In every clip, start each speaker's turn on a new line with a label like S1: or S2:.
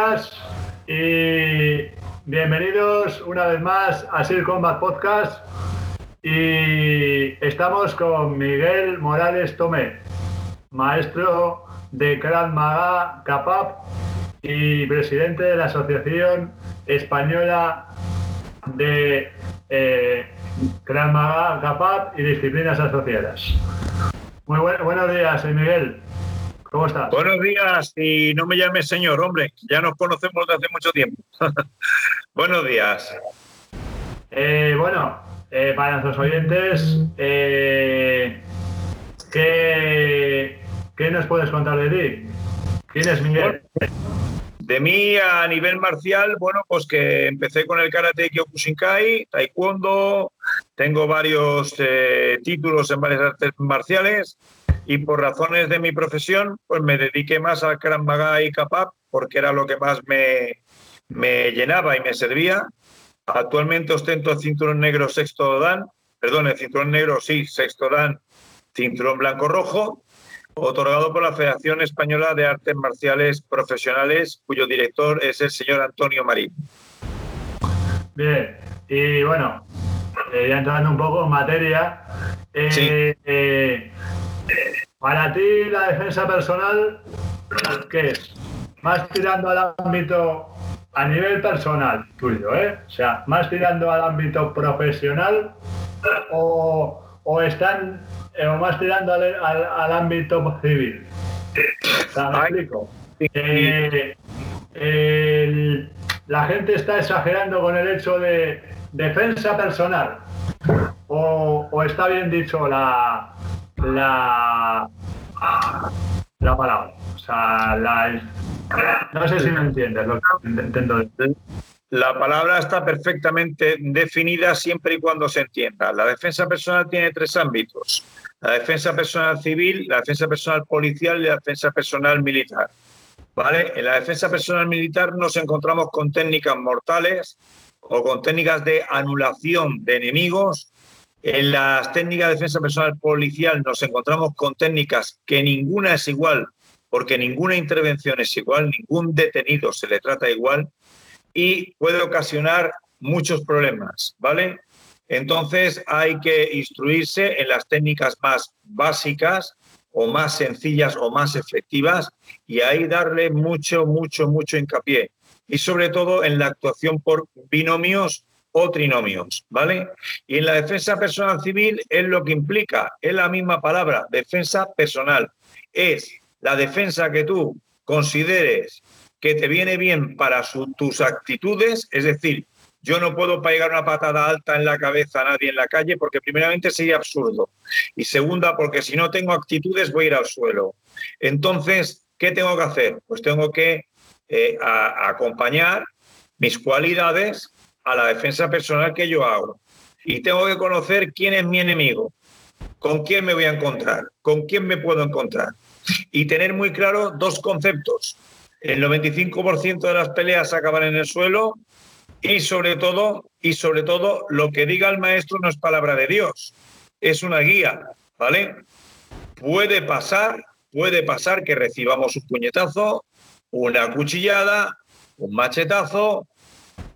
S1: días y bienvenidos una vez más a Sir Combat Podcast. Y estamos con Miguel Morales Tomé, maestro de Krav Maga Capap y presidente de la Asociación Española de eh, Krav Maga Capap y disciplinas asociadas. Muy buenos días, Miguel. ¿Cómo estás?
S2: Buenos días y no me llames señor, hombre, ya nos conocemos desde hace mucho tiempo. Buenos días.
S1: Eh, bueno, eh, para nuestros oyentes, eh, ¿qué, nos puedes contar de ti? ¿Quién es Miguel?
S2: De mí a nivel marcial, bueno, pues que empecé con el karate Kyokushinkai, taekwondo, tengo varios títulos en varias artes marciales y por razones de mi profesión, pues me dediqué más al Krav Maga y Kapap porque era lo que más me, me llenaba y me servía. Actualmente ostento el cinturón negro sexto dan, perdón, el cinturón negro sí, sexto dan, cinturón blanco rojo, otorgado por la Federación Española de Artes Marciales Profesionales, cuyo director es el señor Antonio Marín.
S1: Bien, y bueno, eh, ya entrando un poco en materia, eh, eh, para ti, la defensa personal, ¿qué es? Más tirando al ámbito a nivel personal tuyo, ¿eh? O sea, más tirando al ámbito profesional o, están eh, o más tirando al, ámbito civil. explico? Eh, la gente está exagerando con el hecho de defensa personal o está bien dicho la, la, la palabra. O sea, no sé si me entiendes lo que intento.
S2: La palabra está perfectamente definida siempre y cuando se entienda. La defensa personal tiene tres ámbitos. La defensa personal civil, la defensa personal policial y la defensa personal militar. ¿Vale? En la defensa personal militar nos encontramos con técnicas mortales o con técnicas de anulación de enemigos en las técnicas de defensa personal policial nos encontramos con técnicas que ninguna es igual, porque ninguna intervención es igual, ningún detenido se le trata igual y puede ocasionar muchos problemas, ¿vale? Entonces hay que instruirse en las técnicas más básicas o más sencillas o más efectivas y ahí darle mucho, mucho, mucho hincapié. Y sobre todo en la actuación por binomios o trinomios, ¿vale? Y en la defensa personal civil es lo que implica, es la misma palabra, defensa personal. Es la defensa que tú consideres que te viene bien para tus actitudes, es decir, yo no puedo pegar una patada alta en la cabeza a nadie en la calle porque primeramente sería absurdo y segunda porque si no tengo actitudes voy a ir al suelo. Entonces, ¿qué tengo que hacer? Pues tengo que eh, acompañar mis cualidades a la defensa personal que yo hago. Y tengo que conocer quién es mi enemigo, con quién me voy a encontrar, con quién me puedo encontrar. Y tener muy claro dos conceptos. El 95% de las peleas acaban en el suelo y sobre todo, y sobre todo, lo que diga el maestro no es palabra de Dios, es una guía, ¿vale? Puede pasar, puede pasar que recibamos un puñetazo, una cuchillada, un machetazo,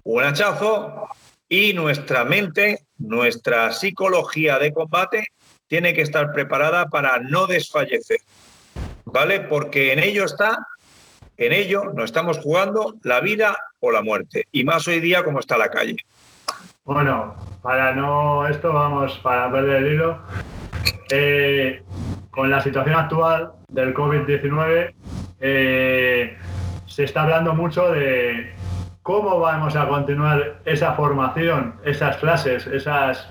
S2: un hachazo y nuestra mente, nuestra psicología de combate tiene que estar preparada para no desfallecer, ¿vale? Porque en ello está, en ello nos estamos jugando la vida o la muerte, y más hoy día como está la calle.
S1: Bueno, para no esto, vamos, para perder el hilo, eh, con la situación actual del COVID-19, eh, se está hablando mucho de ¿Cómo vamos a continuar esa formación, esas clases, esas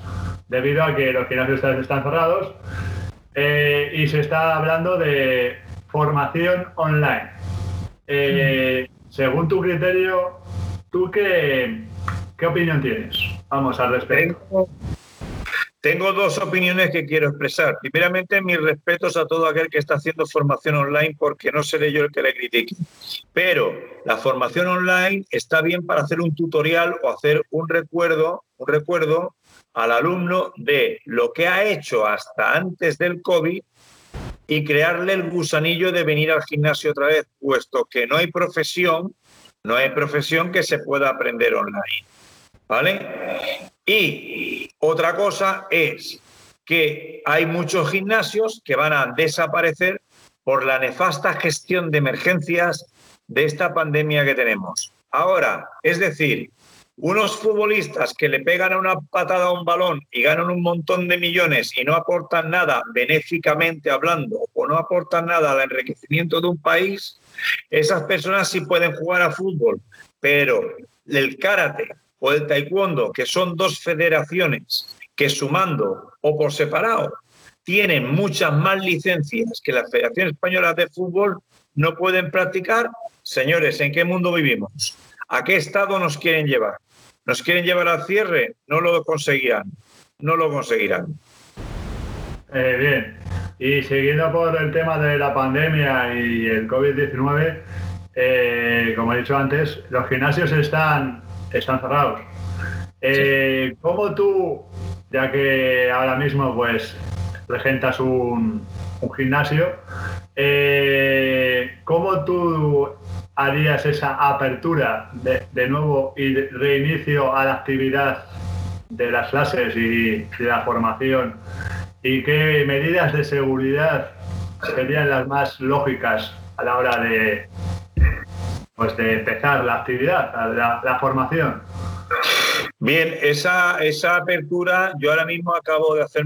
S1: debido a que los gimnasios están cerrados? Eh, y se está hablando de formación online. Eh, según tu criterio, ¿tú qué, qué opinión tienes? Vamos al respecto.
S2: Dos opiniones que quiero expresar. Primeramente, mis respetos a todo aquel que está haciendo formación online porque no seré yo el que le critique. Pero la formación online está bien para hacer un tutorial o hacer un recuerdo, un recuerdo al alumno de lo que ha hecho hasta antes del COVID y crearle el gusanillo de venir al gimnasio otra vez, puesto que no hay profesión No hay profesión que se pueda aprender online. ¿Vale? Y otra cosa es que hay muchos gimnasios que van a desaparecer por la nefasta gestión de emergencias de esta pandemia que tenemos. Ahora, es decir, unos futbolistas que le pegan una patada a un balón y ganan un montón de millones y no aportan nada benéficamente hablando o no aportan nada al enriquecimiento de un país, esas personas sí pueden jugar a fútbol, pero el karate o el taekwondo, que son dos federaciones que sumando o por separado tienen muchas más licencias que la Federación Española de Fútbol, no pueden practicar. Señores, ¿en qué mundo vivimos? ¿A qué estado nos quieren llevar? ¿Nos quieren llevar al cierre? No lo conseguirán. No lo conseguirán.
S1: Eh, bien. Y siguiendo por el tema de la pandemia y el COVID-19, eh, como he dicho antes, los gimnasios están, están cerrados. Eh, ¿Cómo tú, ya que ahora mismo pues regentas un, un gimnasio, ¿cómo tú harías esa apertura de, nuevo y reinicio a la actividad de las clases y de la formación? ¿Y qué medidas de seguridad serían las más lógicas a la hora de, pues de empezar la actividad, la, formación?
S2: Bien, esa, esa apertura, yo ahora mismo acabo de hacer